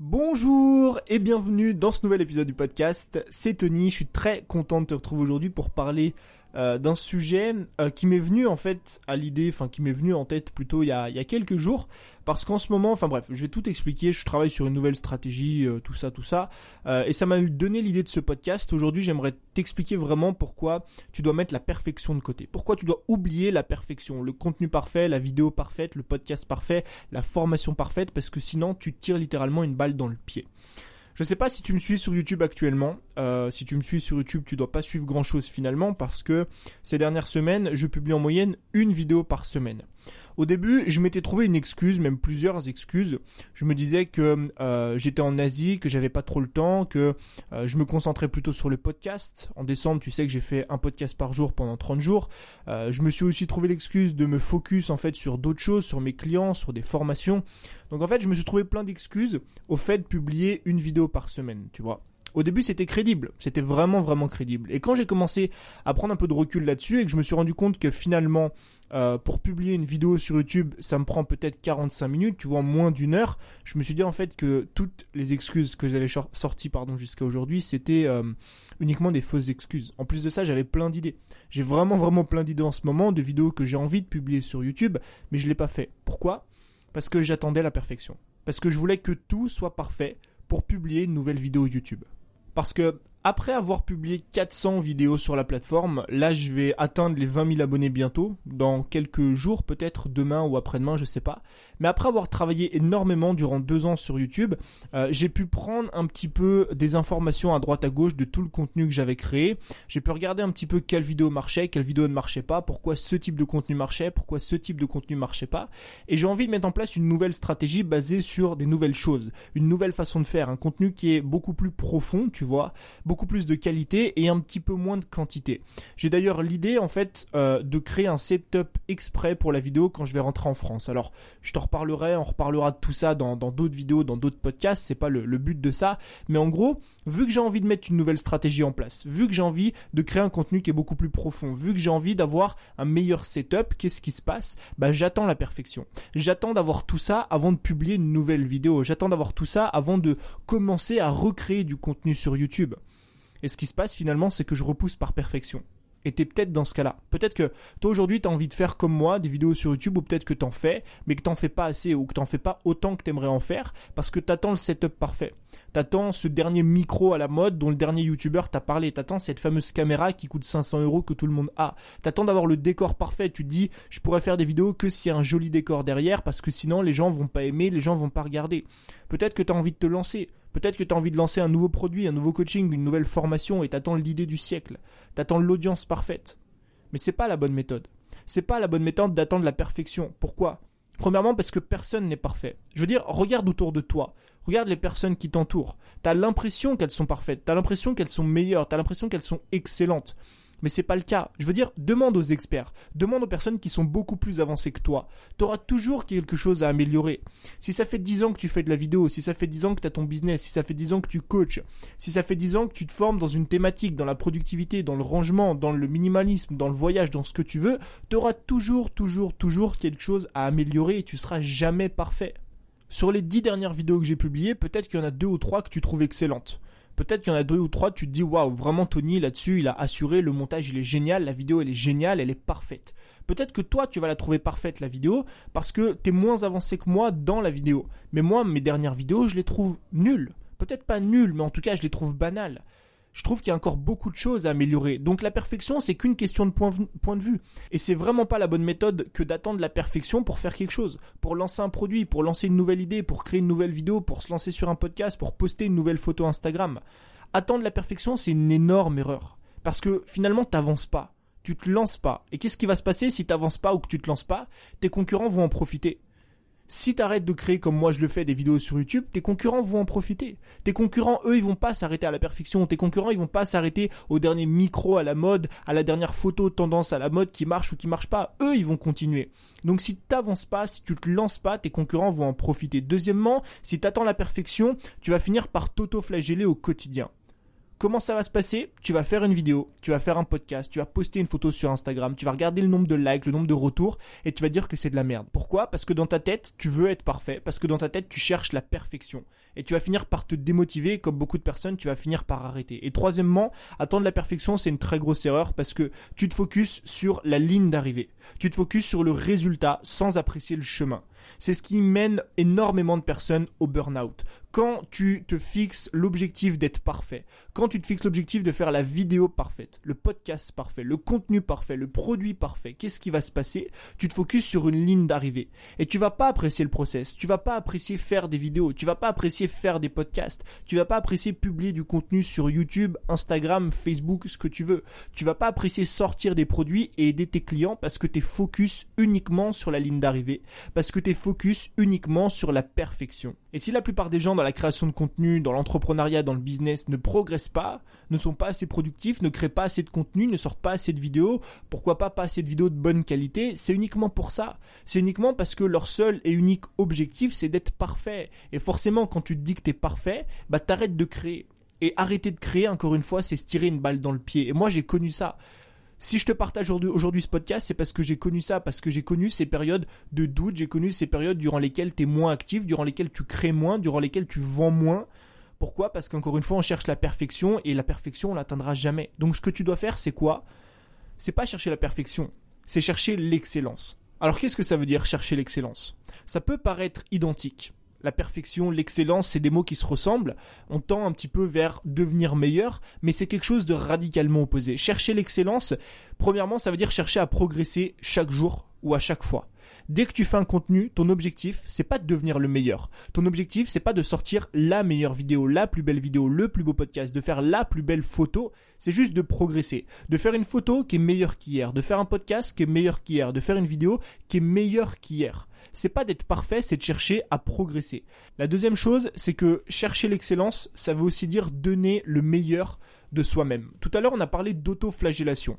Bonjour et bienvenue dans ce nouvel épisode du podcast. C'est Tony, je suis très content de te retrouver aujourd'hui pour parler euh, d'un sujet euh, qui m'est venu en fait à l'idée, enfin qui m'est venu en tête plutôt il y a, il y a quelques jours, parce qu'en ce moment, enfin bref, je vais tout expliquer, je travaille sur une nouvelle stratégie, euh, tout ça, tout ça, et ça m'a donné l'idée de ce podcast. Aujourd'hui, j'aimerais t'expliquer vraiment pourquoi tu dois mettre la perfection de côté, pourquoi tu dois oublier la perfection, le contenu parfait, la vidéo parfaite, le podcast parfait, la formation parfaite, parce que sinon tu tires littéralement une balle dans le pied. Je sais pas si tu me suis sur YouTube actuellement. Euh, si tu me suis sur YouTube, tu dois pas suivre grand chose finalement parce que ces dernières semaines, je publie en moyenne une vidéo par semaine. Au début, je m'étais trouvé une excuse, même plusieurs excuses. Je me disais que euh, j'étais en Asie, que j'avais pas trop le temps, que euh, je me concentrais plutôt sur le podcast. En décembre, tu sais que j'ai fait un podcast par jour pendant 30 jours. Euh, je me suis aussi trouvé l'excuse de me focus en fait sur d'autres choses, sur mes clients, sur des formations. Donc en fait, je me suis trouvé plein d'excuses au fait de publier une vidéo par semaine, tu vois. Au début, c'était crédible, c'était vraiment vraiment crédible. Et quand j'ai commencé à prendre un peu de recul là-dessus et que je me suis rendu compte que finalement, euh, pour publier une vidéo sur YouTube, ça me prend peut-être 45 minutes, tu vois, moins d'une heure, je me suis dit en fait que toutes les excuses que j'avais sorties pardon jusqu'à aujourd'hui, c'était euh, uniquement des fausses excuses. En plus de ça, j'avais plein d'idées. J'ai vraiment vraiment plein d'idées en ce moment de vidéos que j'ai envie de publier sur YouTube, mais je l'ai pas fait. Pourquoi? Parce que j'attendais la perfection. Parce que je voulais que tout soit parfait pour publier une nouvelle vidéo YouTube. Parce que après avoir publié 400 vidéos sur la plateforme, là je vais atteindre les 20 000 abonnés bientôt, dans quelques jours peut-être, demain ou après-demain, je sais pas. Mais après avoir travaillé énormément durant deux ans sur YouTube, euh, j'ai pu prendre un petit peu des informations à droite à gauche de tout le contenu que j'avais créé. J'ai pu regarder un petit peu quelle vidéo marchait, quelle vidéo ne marchait pas, pourquoi ce type de contenu marchait, pourquoi ce type de contenu marchait pas. Et j'ai envie de mettre en place une nouvelle stratégie basée sur des nouvelles choses, une nouvelle façon de faire, un contenu qui est beaucoup plus profond, tu vois, plus de qualité et un petit peu moins de quantité. J'ai d'ailleurs l'idée en fait euh, de créer un setup exprès pour la vidéo quand je vais rentrer en France. Alors je te reparlerai, on reparlera de tout ça dans d'autres vidéos, dans d'autres podcasts, c'est pas le, le but de ça. Mais en gros, vu que j'ai envie de mettre une nouvelle stratégie en place, vu que j'ai envie de créer un contenu qui est beaucoup plus profond, vu que j'ai envie d'avoir un meilleur setup, qu'est-ce qui se passe? Bah j'attends la perfection. J'attends d'avoir tout ça avant de publier une nouvelle vidéo. J'attends d'avoir tout ça avant de commencer à recréer du contenu sur YouTube. Et ce qui se passe finalement, c'est que je repousse par perfection. Et t'es peut-être dans ce cas-là. Peut-être que toi aujourd'hui t'as envie de faire comme moi des vidéos sur YouTube ou peut-être que t'en fais, mais que t'en fais pas assez ou que t'en fais pas autant que t'aimerais en faire parce que t'attends le setup parfait. T'attends ce dernier micro à la mode dont le dernier youtubeur t'a parlé. T'attends cette fameuse caméra qui coûte 500 euros que tout le monde a. T'attends d'avoir le décor parfait. Tu te dis, je pourrais faire des vidéos que s'il y a un joli décor derrière parce que sinon les gens vont pas aimer, les gens vont pas regarder. Peut-être que t'as envie de te lancer. Peut-être que tu as envie de lancer un nouveau produit, un nouveau coaching, une nouvelle formation et t'attends l'idée du siècle. T'attends l'audience parfaite. Mais c'est pas la bonne méthode. C'est pas la bonne méthode d'attendre la perfection. Pourquoi? Premièrement parce que personne n'est parfait. Je veux dire, regarde autour de toi. Regarde les personnes qui t'entourent. T'as l'impression qu'elles sont parfaites. T'as l'impression qu'elles sont meilleures. T'as l'impression qu'elles sont excellentes mais c'est pas le cas. Je veux dire, demande aux experts, demande aux personnes qui sont beaucoup plus avancées que toi. Tu auras toujours quelque chose à améliorer. Si ça fait 10 ans que tu fais de la vidéo, si ça fait 10 ans que tu as ton business, si ça fait 10 ans que tu coaches, si ça fait 10 ans que tu te formes dans une thématique, dans la productivité, dans le rangement, dans le minimalisme, dans le voyage, dans ce que tu veux, tu auras toujours, toujours, toujours quelque chose à améliorer et tu seras jamais parfait. Sur les 10 dernières vidéos que j'ai publiées, peut-être qu'il y en a deux ou trois que tu trouves excellentes. Peut-être qu'il y en a deux ou trois, tu te dis waouh, vraiment Tony là-dessus, il a assuré, le montage il est génial, la vidéo elle est géniale, elle est parfaite. Peut-être que toi tu vas la trouver parfaite la vidéo parce que tu es moins avancé que moi dans la vidéo. Mais moi mes dernières vidéos, je les trouve nulles. Peut-être pas nulles, mais en tout cas je les trouve banales je trouve qu'il y a encore beaucoup de choses à améliorer. Donc la perfection, c'est qu'une question de point, de vue. Et c'est vraiment pas la bonne méthode que d'attendre la perfection pour faire quelque chose. Pour lancer un produit, pour lancer une nouvelle idée, pour créer une nouvelle vidéo, pour se lancer sur un podcast, pour poster une nouvelle photo Instagram. Attendre la perfection, c'est une énorme erreur. Parce que finalement, t'avances pas. Tu te lances pas. Et qu'est-ce qui va se passer si t'avances pas ou que tu te lances pas? Tes concurrents vont en profiter. Si t'arrêtes de créer comme moi je le fais des vidéos sur YouTube, tes concurrents vont en profiter. Tes concurrents, eux, ils vont pas s'arrêter à la perfection. Tes concurrents, ils vont pas s'arrêter au dernier micro à la mode, à la dernière photo tendance à la mode qui marche ou qui marche pas. Eux, ils vont continuer. Donc si t'avances pas, si tu te lances pas, tes concurrents vont en profiter. Deuxièmement, si t'attends la perfection, tu vas finir par t'auto-flageller au quotidien. Comment ça va se passer Tu vas faire une vidéo, tu vas faire un podcast, tu vas poster une photo sur Instagram, tu vas regarder le nombre de likes, le nombre de retours, et tu vas dire que c'est de la merde. Pourquoi? Parce que dans ta tête, tu veux être parfait, parce que dans ta tête, tu cherches la perfection. Et tu vas finir par te démotiver, comme beaucoup de personnes, tu vas finir par arrêter. Et troisièmement, attendre la perfection, c'est une très grosse erreur, parce que tu te focuses sur la ligne d'arrivée. Tu te focuses sur le résultat sans apprécier le chemin. C'est ce qui mène énormément de personnes au burn-out. Quand tu te fixes l'objectif d'être parfait, quand tu te fixes l'objectif de faire la vidéo parfaite, le podcast parfait, le contenu parfait, le produit parfait, qu'est-ce qui va se passer? Tu te focuses sur une ligne d'arrivée. Et tu vas pas apprécier le process, tu vas pas apprécier faire des vidéos, tu vas pas apprécier faire des podcasts, tu vas pas apprécier publier du contenu sur YouTube, Instagram, Facebook, ce que tu veux. Tu vas pas apprécier sortir des produits et aider tes clients parce que tu focus uniquement sur la ligne d'arrivée, parce que tu focus uniquement sur la perfection. Et si la plupart des gens dans la création de contenu, dans l'entrepreneuriat, dans le business ne progressent pas, ne sont pas assez productifs, ne créent pas assez de contenu, ne sortent pas assez de vidéos, pourquoi pas pas assez de vidéos de bonne qualité, c'est uniquement pour ça. C'est uniquement parce que leur seul et unique objectif c'est d'être parfait. Et forcément quand tu te dis que t'es parfait, bah t'arrêtes de créer. Et arrêter de créer, encore une fois, c'est se tirer une balle dans le pied. Et moi j'ai connu ça. Si je te partage aujourd'hui ce podcast, c'est parce que j'ai connu ça, parce que j'ai connu ces périodes de doute, j'ai connu ces périodes durant lesquelles tu es moins actif, durant lesquelles tu crées moins, durant lesquelles tu vends moins. Pourquoi? Parce qu'encore une fois, on cherche la perfection et la perfection, on l'atteindra jamais. Donc ce que tu dois faire, c'est quoi? C'est pas chercher la perfection, c'est chercher l'excellence. Alors qu'est-ce que ça veut dire chercher l'excellence? Ça peut paraître identique la perfection, l'excellence, c'est des mots qui se ressemblent. On tend un petit peu vers devenir meilleur, mais c'est quelque chose de radicalement opposé. Chercher l'excellence, premièrement, ça veut dire chercher à progresser chaque jour ou à chaque fois. Dès que tu fais un contenu, ton objectif, c'est pas de devenir le meilleur. Ton objectif, c'est pas de sortir la meilleure vidéo, la plus belle vidéo, le plus beau podcast, de faire la plus belle photo. C'est juste de progresser. De faire une photo qui est meilleure qu'hier. De faire un podcast qui est meilleur qu'hier. De faire une vidéo qui est meilleure qu'hier c'est pas d'être parfait, c'est de chercher à progresser. La deuxième chose, c'est que chercher l'excellence, ça veut aussi dire donner le meilleur de soi-même. Tout à l'heure, on a parlé d'autoflagellation.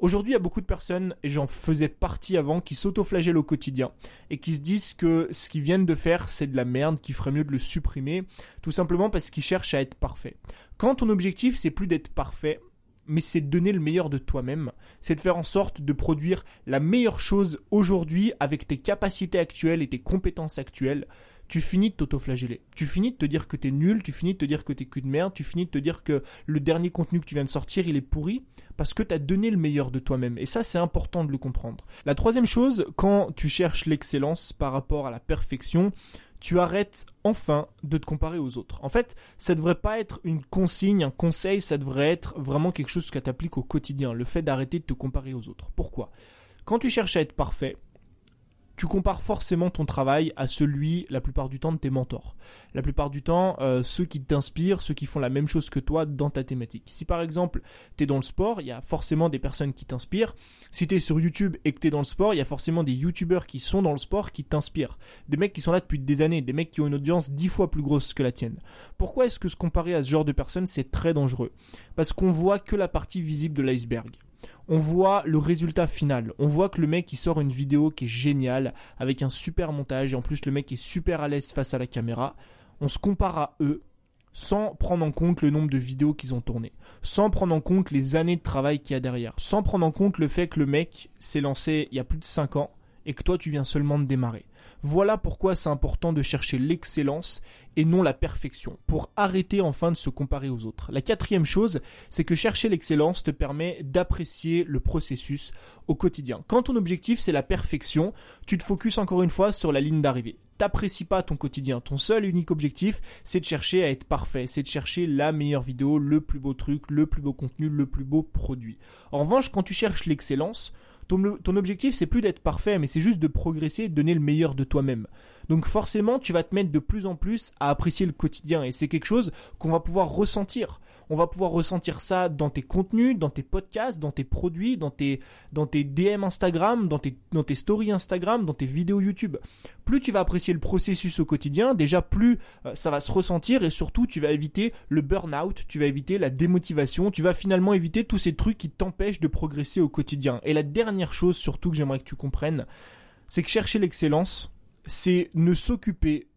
Aujourd'hui, il y a beaucoup de personnes, et j'en faisais partie avant, qui s'autoflagellent au quotidien et qui se disent que ce qu'ils viennent de faire, c'est de la merde, qu'il ferait mieux de le supprimer, tout simplement parce qu'ils cherchent à être parfait. Quand ton objectif, c'est plus d'être parfait, mais c'est de donner le meilleur de toi-même. C'est de faire en sorte de produire la meilleure chose aujourd'hui avec tes capacités actuelles et tes compétences actuelles. Tu finis de t'autoflageller. Tu finis de te dire que t'es nul, tu finis de te dire que t'es cul de merde, tu finis de te dire que le dernier contenu que tu viens de sortir, il est pourri, parce que t'as donné le meilleur de toi-même. Et ça, c'est important de le comprendre. La troisième chose, quand tu cherches l'excellence par rapport à la perfection, tu arrêtes enfin de te comparer aux autres. En fait, ça devrait pas être une consigne, un conseil, ça devrait être vraiment quelque chose que tu appliques au quotidien, le fait d'arrêter de te comparer aux autres. Pourquoi? Quand tu cherches à être parfait, tu compares forcément ton travail à celui, la plupart du temps, de tes mentors. La plupart du temps, euh, ceux qui t'inspirent, ceux qui font la même chose que toi dans ta thématique. Si par exemple, tu es dans le sport, il y a forcément des personnes qui t'inspirent. Si tu sur YouTube et que tu es dans le sport, il y a forcément des YouTubeurs qui sont dans le sport qui t'inspirent. Des mecs qui sont là depuis des années, des mecs qui ont une audience dix fois plus grosse que la tienne. Pourquoi est-ce que se comparer à ce genre de personnes, c'est très dangereux? Parce qu'on voit que la partie visible de l'iceberg on voit le résultat final. On voit que le mec il sort une vidéo qui est géniale avec un super montage et en plus le mec est super à l'aise face à la caméra. On se compare à eux sans prendre en compte le nombre de vidéos qu'ils ont tournées, sans prendre en compte les années de travail qu'il y a derrière, sans prendre en compte le fait que le mec s'est lancé il y a plus de 5 ans et que toi tu viens seulement de démarrer. Voilà pourquoi c'est important de chercher l'excellence et non la perfection, pour arrêter enfin de se comparer aux autres. La quatrième chose, c'est que chercher l'excellence te permet d'apprécier le processus au quotidien. Quand ton objectif c'est la perfection, tu te focuses encore une fois sur la ligne d'arrivée t'apprécies pas ton quotidien. Ton seul et unique objectif, c'est de chercher à être parfait, c'est de chercher la meilleure vidéo, le plus beau truc, le plus beau contenu, le plus beau produit. En revanche, quand tu cherches l'excellence, ton, objectif, c'est plus d'être parfait, mais c'est juste de progresser, de donner le meilleur de toi-même. Donc forcément, tu vas te mettre de plus en plus à apprécier le quotidien, et c'est quelque chose qu'on va pouvoir ressentir on va pouvoir ressentir ça dans tes contenus, dans tes podcasts, dans tes produits, dans tes, dans tes DM Instagram, dans tes, dans tes stories Instagram, dans tes vidéos YouTube. Plus tu vas apprécier le processus au quotidien, déjà plus euh, ça va se ressentir et surtout tu vas éviter le burn-out, tu vas éviter la démotivation, tu vas finalement éviter tous ces trucs qui t'empêchent de progresser au quotidien. Et la dernière chose surtout que j'aimerais que tu comprennes, c'est que chercher l'excellence, c'est ne s'occuper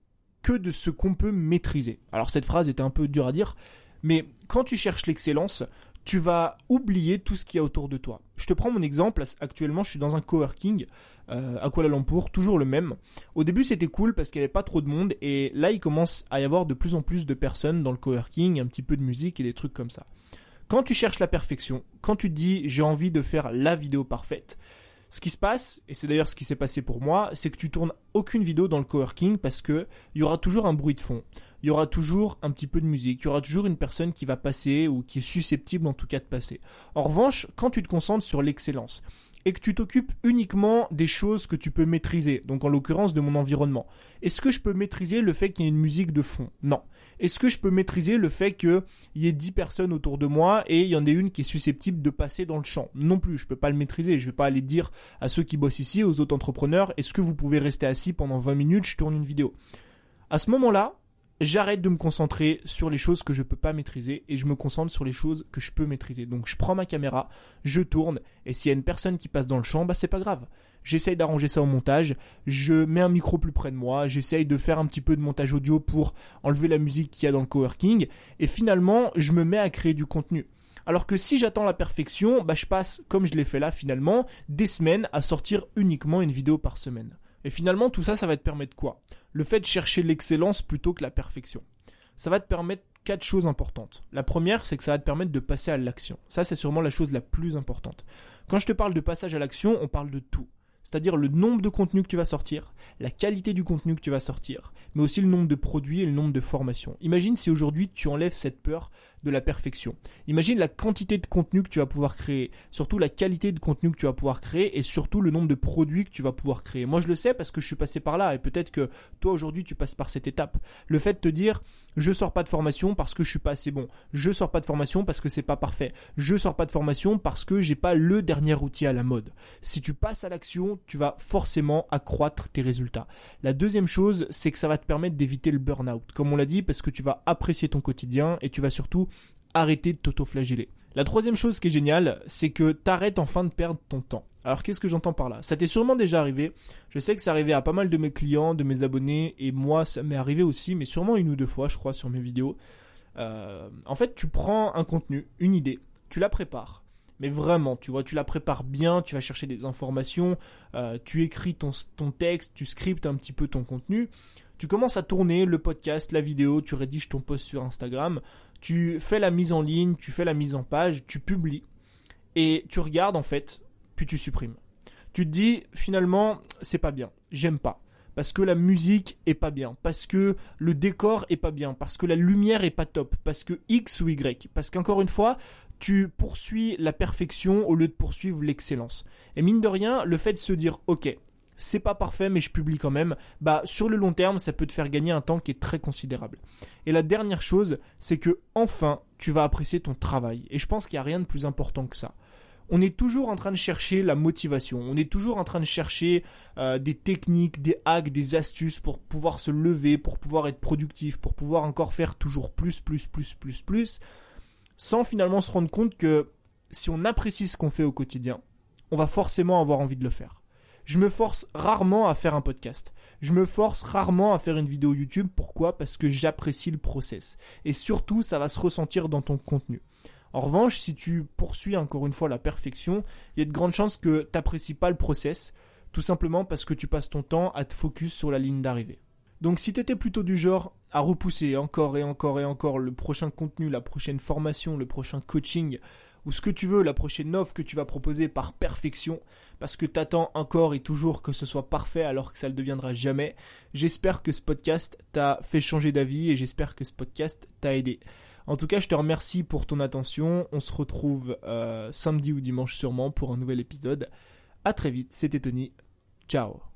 que de ce qu'on peut maîtriser. Alors cette phrase était un peu dure à dire, Mais quand tu cherches l'excellence, tu vas oublier tout ce qu'il y a autour de toi. Je te prends mon exemple, actuellement je suis dans un coworking euh, à Kuala Lumpur, toujours le même. Au début c'était cool parce qu'il n'y avait pas trop de monde et là il commence à y avoir de plus en plus de personnes dans le coworking, un petit peu de musique et des trucs comme ça. Quand tu cherches la perfection, quand tu te dis j'ai envie de faire la vidéo parfaite, ce qui se passe, et c'est d'ailleurs ce qui s'est passé pour moi, c'est que tu tournes aucune vidéo dans le coworking parce que il y aura toujours un bruit de fond il y aura toujours un petit peu de musique, il y aura toujours une personne qui va passer ou qui est susceptible en tout cas de passer. En revanche, quand tu te concentres sur l'excellence et que tu t'occupes uniquement des choses que tu peux maîtriser, donc en l'occurrence de mon environnement, est-ce que je peux maîtriser le fait qu'il y ait une musique de fond? Non. Est-ce que je peux maîtriser le fait qu'il y ait 10 personnes autour de moi et il y en ait une qui est susceptible de passer dans le champ? Non plus, je peux pas le maîtriser. Je vais pas aller dire à ceux qui bossent ici, aux autres entrepreneurs, est-ce que vous pouvez rester assis pendant 20 minutes, je tourne une vidéo. À ce moment-là, j'arrête de me concentrer sur les choses que je peux pas maîtriser et je me concentre sur les choses que je peux maîtriser. Donc je prends ma caméra, je tourne et s'il y a une personne qui passe dans le champ, bah c'est pas grave. J'essaye d'arranger ça au montage, je mets un micro plus près de moi, j'essaye de faire un petit peu de montage audio pour enlever la musique qu'il y a dans le coworking et finalement, je me mets à créer du contenu. Alors que si j'attends la perfection, bah je passe, comme je l'ai fait là finalement, des semaines à sortir uniquement une vidéo par semaine. Et finalement, tout ça, ça va te permettre quoi? Le fait de chercher l'excellence plutôt que la perfection. Ça va te permettre quatre choses importantes. La première, c'est que ça va te permettre de passer à l'action. Ça, c'est sûrement la chose la plus importante. Quand je te parle de passage à l'action, on parle de tout c'est-à-dire le nombre de contenus que tu vas sortir, la qualité du contenu que tu vas sortir, mais aussi le nombre de produits et le nombre de formations. Imagine si aujourd'hui tu enlèves cette peur de la perfection. Imagine la quantité de contenu que tu vas pouvoir créer, surtout la qualité de contenu que tu vas pouvoir créer et surtout le nombre de produits que tu vas pouvoir créer. Moi je le sais parce que je suis passé par là et peut-être que toi aujourd'hui tu passes par cette étape. Le fait de te dire je sors pas de formation parce que je suis pas assez bon, je sors pas de formation parce que c'est pas parfait, je sors pas de formation parce que j'ai pas le dernier outil à la mode. Si tu passes à l'action, tu vas forcément accroître tes résultats. La deuxième chose, c'est que ça va te permettre d'éviter le burn-out. Comme on l'a dit, parce que tu vas apprécier ton quotidien et tu vas surtout arrêter de t'auto-flageller. La troisième chose qui est géniale, c'est que t'arrêtes enfin de perdre ton temps. Alors qu'est-ce que j'entends par là? Ça t'est sûrement déjà arrivé. Je sais que ça arrivait à pas mal de mes clients, de mes abonnés, et moi ça m'est arrivé aussi, mais sûrement une ou deux fois, je crois, sur mes vidéos. Euh, en fait, tu prends un contenu, une idée, tu la prépares, mais vraiment, tu vois, tu la prépares bien, tu vas chercher des informations, euh, tu écris ton, ton texte, tu scriptes un petit peu ton contenu, tu commences à tourner le podcast, la vidéo, tu rédiges ton post sur Instagram, tu fais la mise en ligne, tu fais la mise en page, tu publies, et tu regardes en fait, puis tu supprimes. Tu te dis, finalement, c'est pas bien, j'aime pas. Parce que la musique est pas bien, parce que le décor est pas bien, parce que la lumière est pas top, parce que X ou Y, parce qu'encore une fois, tu poursuis la perfection au lieu de poursuivre l'excellence. Et mine de rien, le fait de se dire ok, c'est pas parfait mais je publie quand même, bah sur le long terme, ça peut te faire gagner un temps qui est très considérable. Et la dernière chose, c'est que enfin, tu vas apprécier ton travail. Et je pense qu'il n'y a rien de plus important que ça. On est toujours en train de chercher la motivation, on est toujours en train de chercher euh, des techniques, des hacks, des astuces pour pouvoir se lever, pour pouvoir être productif, pour pouvoir encore faire toujours plus, plus, plus, plus, plus sans finalement se rendre compte que si on apprécie ce qu'on fait au quotidien, on va forcément avoir envie de le faire. Je me force rarement à faire un podcast. Je me force rarement à faire une vidéo YouTube. Pourquoi? Parce que j'apprécie le process. Et surtout, ça va se ressentir dans ton contenu. En revanche, si tu poursuis encore une fois la perfection, il y a de grandes chances que tu n'apprécies pas le process, tout simplement parce que tu passes ton temps à te focus sur la ligne d'arrivée. Donc si tu étais plutôt du genre à repousser encore et encore et encore le prochain contenu, la prochaine formation, le prochain coaching, ou ce que tu veux, la prochaine offre que tu vas proposer par perfection, parce que t'attends encore et toujours que ce soit parfait alors que ça ne le deviendra jamais, j'espère que ce podcast t'a fait changer d'avis et j'espère que ce podcast t'a aidé. En tout cas, je te remercie pour ton attention. On se retrouve euh, samedi ou dimanche sûrement pour un nouvel épisode. À très vite, c'était Tony. Ciao